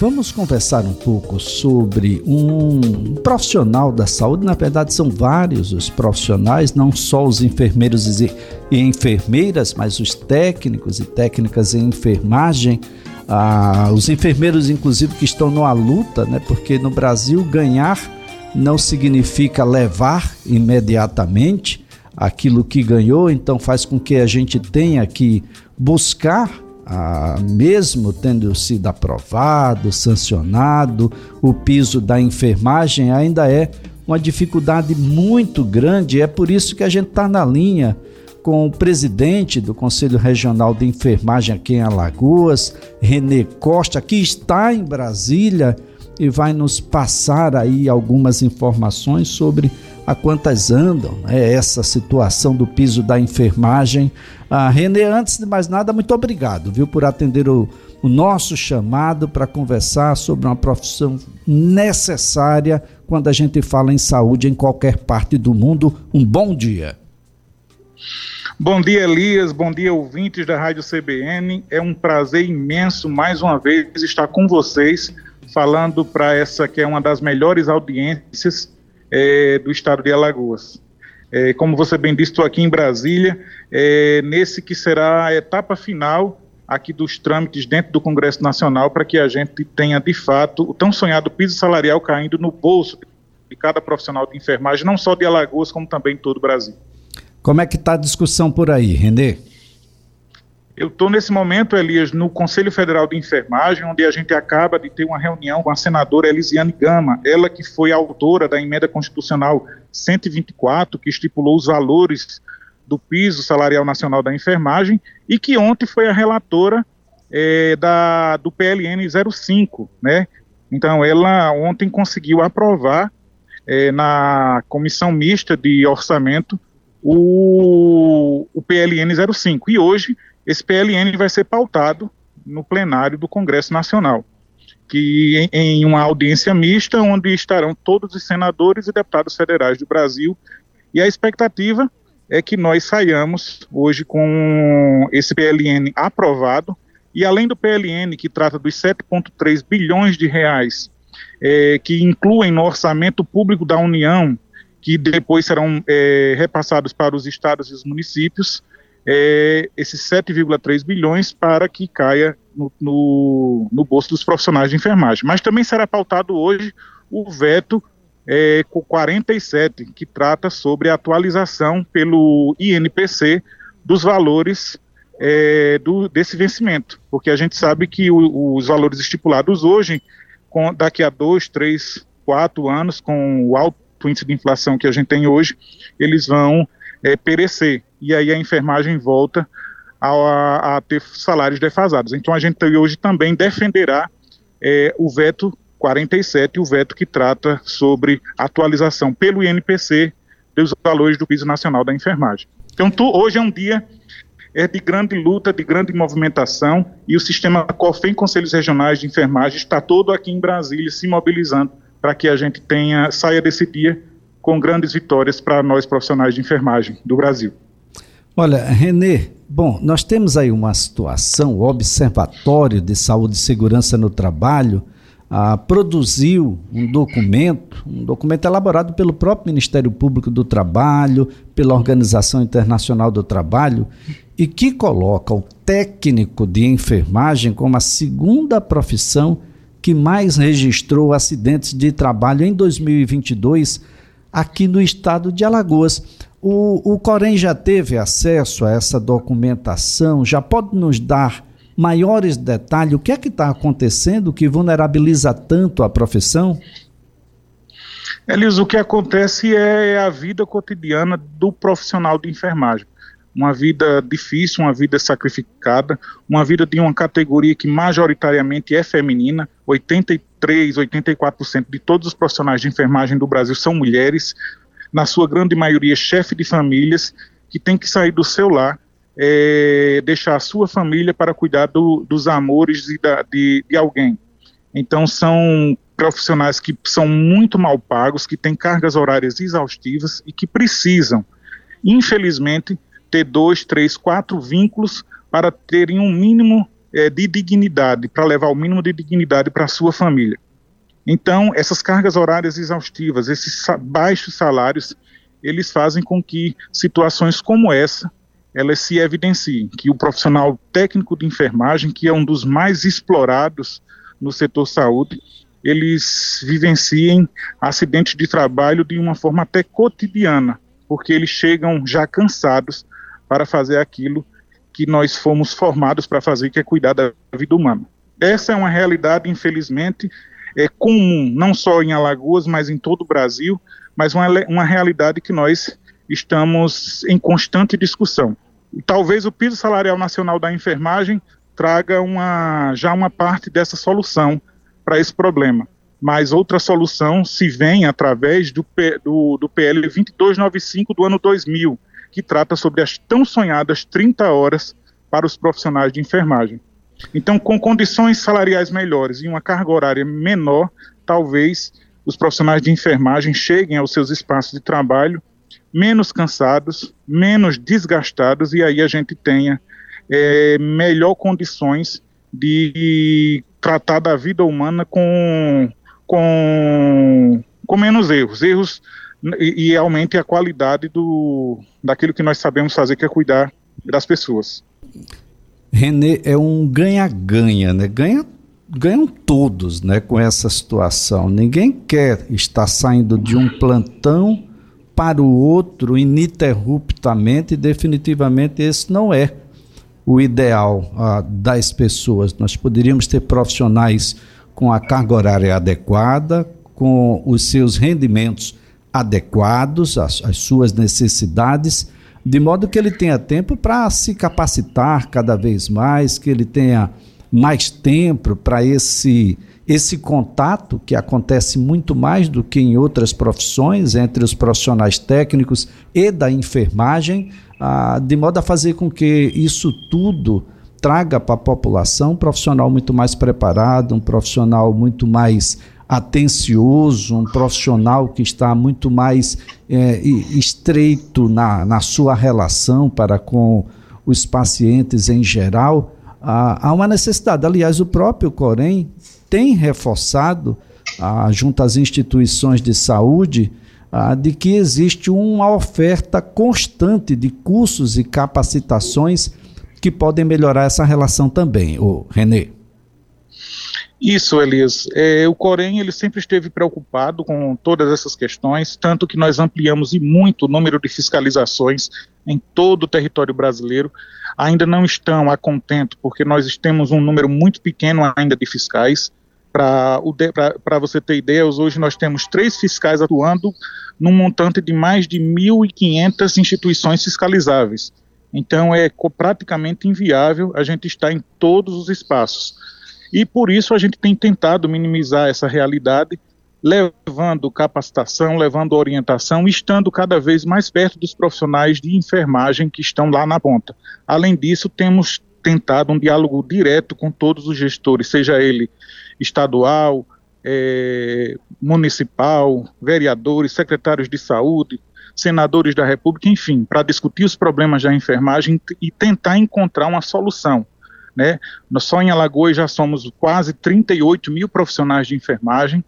Vamos conversar um pouco sobre um profissional da saúde. Na verdade, são vários os profissionais, não só os enfermeiros e enfermeiras, mas os técnicos e técnicas em enfermagem. Ah, os enfermeiros, inclusive, que estão numa luta, né? Porque no Brasil ganhar não significa levar imediatamente aquilo que ganhou, então faz com que a gente tenha que buscar mesmo tendo sido aprovado, sancionado, o piso da enfermagem ainda é uma dificuldade muito grande. É por isso que a gente está na linha com o presidente do Conselho Regional de Enfermagem aqui em Alagoas, Renê Costa, que está em Brasília e vai nos passar aí algumas informações sobre a quantas andam né, essa situação do piso da enfermagem. Ah, Renê, antes de mais nada, muito obrigado, viu, por atender o, o nosso chamado para conversar sobre uma profissão necessária quando a gente fala em saúde em qualquer parte do mundo. Um bom dia. Bom dia, Elias. Bom dia, ouvintes da Rádio CBN. É um prazer imenso mais uma vez estar com vocês, falando para essa que é uma das melhores audiências é, do estado de Alagoas. É, como você bem disse, estou aqui em Brasília, é, nesse que será a etapa final aqui dos trâmites dentro do Congresso Nacional para que a gente tenha, de fato, o tão sonhado piso salarial caindo no bolso de cada profissional de enfermagem, não só de Alagoas, como também em todo o Brasil. Como é que está a discussão por aí, Renê? Eu estou nesse momento, Elias, no Conselho Federal de Enfermagem, onde a gente acaba de ter uma reunião com a senadora Elisiane Gama, ela que foi autora da emenda constitucional 124, que estipulou os valores do piso salarial nacional da enfermagem, e que ontem foi a relatora é, da, do PLN 05, né? Então, ela ontem conseguiu aprovar é, na comissão mista de orçamento o, o PLN 05. E hoje esse PLN vai ser pautado no plenário do Congresso Nacional, que em, em uma audiência mista, onde estarão todos os senadores e deputados federais do Brasil, e a expectativa é que nós saiamos hoje com esse PLN aprovado, e além do PLN, que trata dos 7,3 bilhões de reais, é, que incluem no orçamento público da União, que depois serão é, repassados para os estados e os municípios, é, esses 7,3 bilhões para que caia no, no, no, bolso dos profissionais de enfermagem. Mas também será pautado hoje o veto é, 47, que trata sobre a atualização pelo INPC dos valores é, do, desse vencimento, porque a gente sabe que o, os valores estipulados hoje, com, daqui a dois, três, quatro anos, com o alto índice de inflação que a gente tem hoje, eles vão é, perecer e aí a enfermagem volta a, a, ter salários defasados. Então a gente hoje também defenderá é, o veto 47, o veto que trata sobre atualização pelo INPC dos valores do piso nacional da enfermagem. Então tu, hoje é um dia é de grande luta, de grande movimentação, e o sistema COFEM, Conselhos Regionais de Enfermagem, está todo aqui em Brasília se mobilizando para que a gente tenha saia desse dia com grandes vitórias para nós profissionais de enfermagem do Brasil. Olha, Renê, bom, nós temos aí uma situação, o Observatório de Saúde e Segurança no Trabalho ah, produziu um documento, um documento elaborado pelo próprio Ministério Público do Trabalho, pela Organização Internacional do Trabalho, e que coloca o técnico de enfermagem como a segunda profissão que mais registrou acidentes de trabalho em 2022 aqui no estado de Alagoas. O, o Corém já teve acesso a essa documentação? Já pode nos dar maiores detalhes? O que é que está acontecendo que vulnerabiliza tanto a profissão? Elis, o que acontece é a vida cotidiana do profissional de enfermagem. Uma vida difícil, uma vida sacrificada, uma vida de uma categoria que majoritariamente é feminina. 83, 84% de todos os profissionais de enfermagem do Brasil são mulheres na sua grande maioria, chefe de famílias, que tem que sair do seu lar, é, deixar a sua família para cuidar do, dos amores de, de, de alguém. Então, são profissionais que são muito mal pagos, que têm cargas horárias exaustivas e que precisam, infelizmente, ter dois, três, quatro vínculos para terem um mínimo é, de dignidade, para levar o mínimo de dignidade para a sua família. Então, essas cargas horárias exaustivas, esses baixos salários, eles fazem com que situações como essa elas se evidenciem, que o profissional técnico de enfermagem, que é um dos mais explorados no setor saúde, eles vivenciem acidentes de trabalho de uma forma até cotidiana, porque eles chegam já cansados para fazer aquilo que nós fomos formados para fazer, que é cuidar da vida humana. Essa é uma realidade, infelizmente, é comum, não só em Alagoas, mas em todo o Brasil, mas uma, uma realidade que nós estamos em constante discussão. talvez o piso salarial nacional da enfermagem traga uma, já uma parte dessa solução para esse problema. Mas outra solução se vem através do, do, do PL 2295 do ano 2000, que trata sobre as tão sonhadas 30 horas para os profissionais de enfermagem. Então, com condições salariais melhores e uma carga horária menor, talvez os profissionais de enfermagem cheguem aos seus espaços de trabalho menos cansados, menos desgastados, e aí a gente tenha é, melhor condições de tratar da vida humana com, com, com menos erros. Erros e, e aumente a qualidade do, daquilo que nós sabemos fazer, que é cuidar das pessoas. Renê, é um ganha-ganha, né? Ganha, ganham todos né, com essa situação. Ninguém quer estar saindo de um plantão para o outro ininterruptamente e definitivamente esse não é o ideal ah, das pessoas. Nós poderíamos ter profissionais com a carga horária adequada, com os seus rendimentos adequados às, às suas necessidades, de modo que ele tenha tempo para se capacitar cada vez mais, que ele tenha mais tempo para esse esse contato que acontece muito mais do que em outras profissões entre os profissionais técnicos e da enfermagem, ah, de modo a fazer com que isso tudo traga para a população um profissional muito mais preparado, um profissional muito mais atencioso, um profissional que está muito mais é, estreito na, na sua relação para com os pacientes em geral, há uma necessidade. Aliás, o próprio Corém tem reforçado, ah, junto às instituições de saúde, ah, de que existe uma oferta constante de cursos e capacitações que podem melhorar essa relação também, o Renê. Isso, Elias. É, o Corém ele sempre esteve preocupado com todas essas questões, tanto que nós ampliamos e muito o número de fiscalizações em todo o território brasileiro. Ainda não estão a contento, porque nós temos um número muito pequeno ainda de fiscais. Para você ter ideia, hoje nós temos três fiscais atuando num montante de mais de 1.500 instituições fiscalizáveis. Então é praticamente inviável a gente estar em todos os espaços. E por isso a gente tem tentado minimizar essa realidade, levando capacitação, levando orientação, estando cada vez mais perto dos profissionais de enfermagem que estão lá na ponta. Além disso, temos tentado um diálogo direto com todos os gestores, seja ele estadual, é, municipal, vereadores, secretários de saúde, senadores da República, enfim, para discutir os problemas da enfermagem e tentar encontrar uma solução né? Nós só em Alagoas já somos quase 38 mil profissionais de enfermagem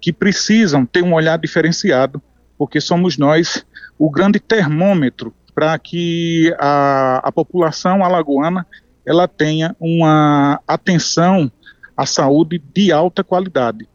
que precisam ter um olhar diferenciado, porque somos nós o grande termômetro para que a, a população alagoana ela tenha uma atenção à saúde de alta qualidade,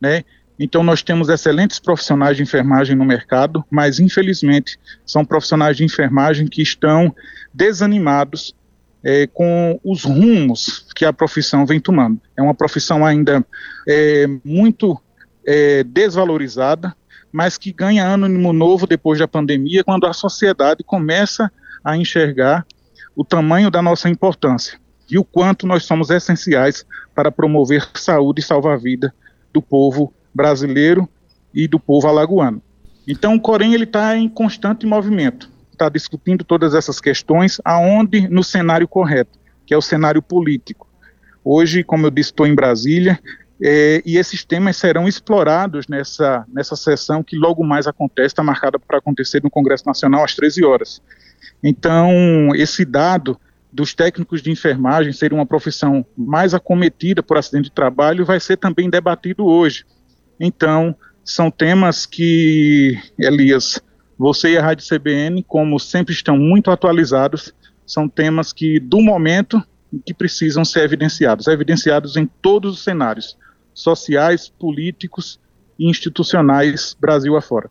né? Então nós temos excelentes profissionais de enfermagem no mercado, mas infelizmente são profissionais de enfermagem que estão desanimados é, com os rumos que a profissão vem tomando. É uma profissão ainda é, muito é, desvalorizada, mas que ganha ânimo novo depois da pandemia, quando a sociedade começa a enxergar o tamanho da nossa importância e o quanto nós somos essenciais para promover saúde e salvar a vida do povo brasileiro e do povo alagoano. Então, o Corém está em constante movimento está discutindo todas essas questões aonde no cenário correto, que é o cenário político. Hoje, como eu disse, estou em Brasília é, e esses temas serão explorados nessa, nessa sessão que logo mais acontece, está marcada para acontecer no Congresso Nacional às 13 horas. Então, esse dado dos técnicos de enfermagem ser uma profissão mais acometida por acidente de trabalho vai ser também debatido hoje. Então, são temas que, Elias, você e a Rádio CBN, como sempre estão muito atualizados, são temas que, do momento, que precisam ser evidenciados, evidenciados em todos os cenários, sociais, políticos e institucionais, Brasil afora.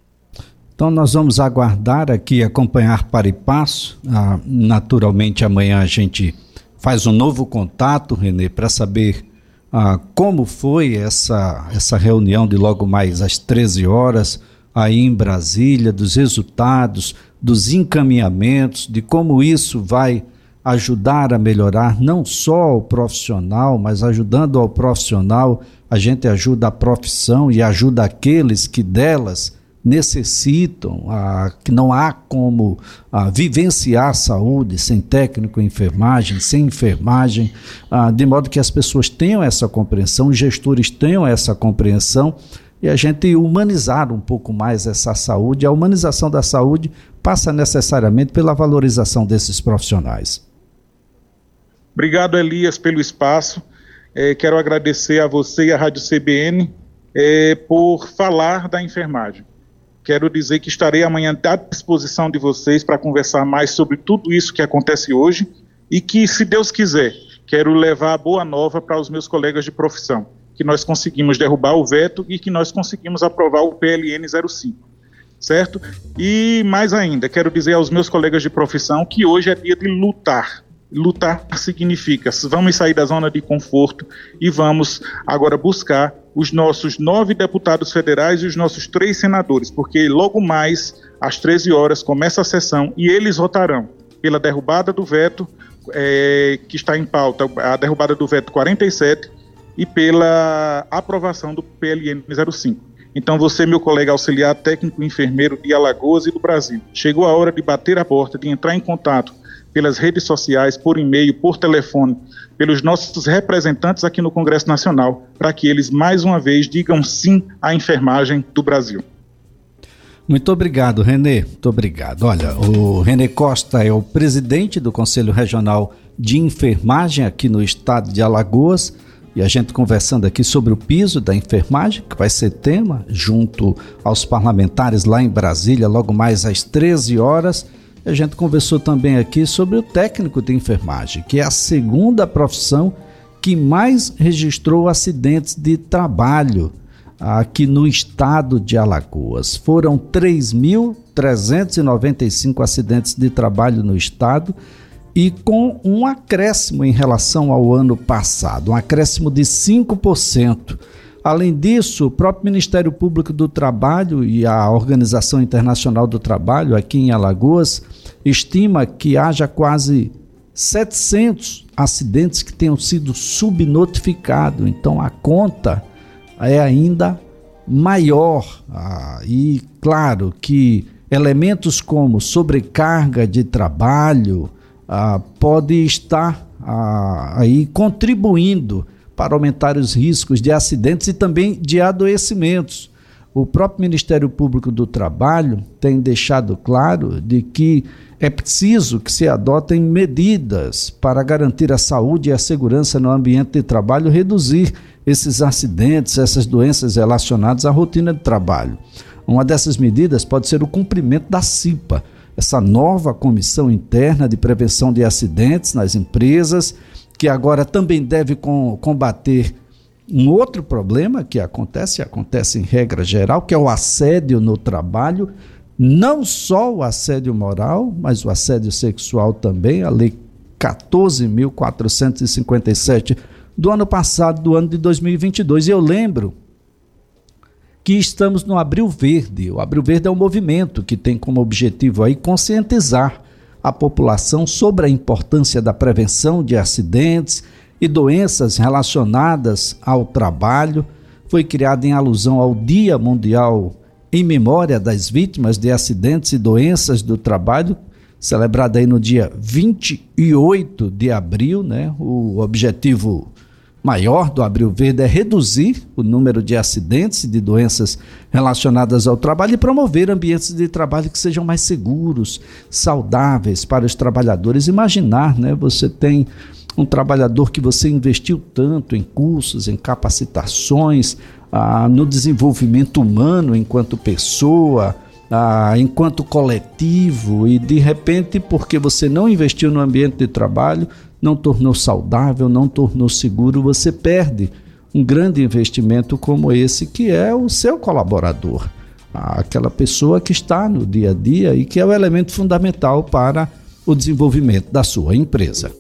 Então nós vamos aguardar aqui, acompanhar para e passo. Ah, naturalmente amanhã a gente faz um novo contato, Renê, para saber ah, como foi essa, essa reunião de logo mais às 13 horas aí em Brasília, dos resultados, dos encaminhamentos, de como isso vai ajudar a melhorar não só o profissional, mas ajudando ao profissional, a gente ajuda a profissão e ajuda aqueles que delas necessitam, ah, que não há como ah, vivenciar a saúde sem técnico em enfermagem, sem enfermagem, ah, de modo que as pessoas tenham essa compreensão, os gestores tenham essa compreensão e a gente humanizar um pouco mais essa saúde. A humanização da saúde passa necessariamente pela valorização desses profissionais. Obrigado, Elias, pelo espaço. É, quero agradecer a você e à Rádio CBN é, por falar da enfermagem. Quero dizer que estarei amanhã à disposição de vocês para conversar mais sobre tudo isso que acontece hoje e que, se Deus quiser, quero levar a boa nova para os meus colegas de profissão, que nós conseguimos derrubar o veto e que nós conseguimos aprovar o PLN 05. Certo? E mais ainda, quero dizer aos meus colegas de profissão que hoje é dia de lutar, Lutar significa vamos sair da zona de conforto e vamos agora buscar os nossos nove deputados federais e os nossos três senadores, porque logo mais, às 13 horas, começa a sessão e eles votarão pela derrubada do veto é, que está em pauta, a derrubada do veto 47 e pela aprovação do PLN 05. Então, você, meu colega auxiliar técnico enfermeiro de Alagoas e do Brasil, chegou a hora de bater a porta, de entrar em contato pelas redes sociais, por e-mail, por telefone, pelos nossos representantes aqui no Congresso Nacional, para que eles mais uma vez digam sim à enfermagem do Brasil. Muito obrigado, Renê. Muito obrigado. Olha, o Renê Costa é o presidente do Conselho Regional de Enfermagem aqui no estado de Alagoas. E a gente conversando aqui sobre o piso da enfermagem, que vai ser tema, junto aos parlamentares lá em Brasília, logo mais às 13 horas. A gente conversou também aqui sobre o técnico de enfermagem, que é a segunda profissão que mais registrou acidentes de trabalho aqui no estado de Alagoas. Foram 3.395 acidentes de trabalho no estado e com um acréscimo em relação ao ano passado, um acréscimo de 5%. Além disso, o próprio Ministério Público do Trabalho e a Organização Internacional do Trabalho, aqui em Alagoas, estima que haja quase 700 acidentes que tenham sido subnotificados. Então, a conta é ainda maior. Ah, e, claro, que elementos como sobrecarga de trabalho ah, pode estar ah, aí contribuindo para aumentar os riscos de acidentes e também de adoecimentos. O próprio Ministério Público do Trabalho tem deixado claro de que é preciso que se adotem medidas para garantir a saúde e a segurança no ambiente de trabalho, reduzir esses acidentes, essas doenças relacionadas à rotina de trabalho. Uma dessas medidas pode ser o cumprimento da CIPA, essa nova comissão interna de prevenção de acidentes nas empresas, que agora também deve com, combater um outro problema que acontece, acontece em regra geral, que é o assédio no trabalho, não só o assédio moral, mas o assédio sexual também, a lei 14.457 do ano passado, do ano de 2022. E eu lembro que estamos no Abril Verde. O Abril Verde é um movimento que tem como objetivo aí conscientizar a população sobre a importância da prevenção de acidentes e doenças relacionadas ao trabalho. Foi criado em alusão ao Dia Mundial em memória das vítimas de acidentes e doenças do trabalho, celebrado aí no dia 28 de abril, né? O objetivo maior do Abril Verde é reduzir o número de acidentes e de doenças relacionadas ao trabalho e promover ambientes de trabalho que sejam mais seguros, saudáveis para os trabalhadores. Imaginar, né? Você tem um trabalhador que você investiu tanto em cursos, em capacitações, ah, no desenvolvimento humano enquanto pessoa, ah, enquanto coletivo, e de repente, porque você não investiu no ambiente de trabalho, não tornou saudável, não tornou seguro, você perde um grande investimento como esse, que é o seu colaborador, aquela pessoa que está no dia a dia e que é o elemento fundamental para o desenvolvimento da sua empresa.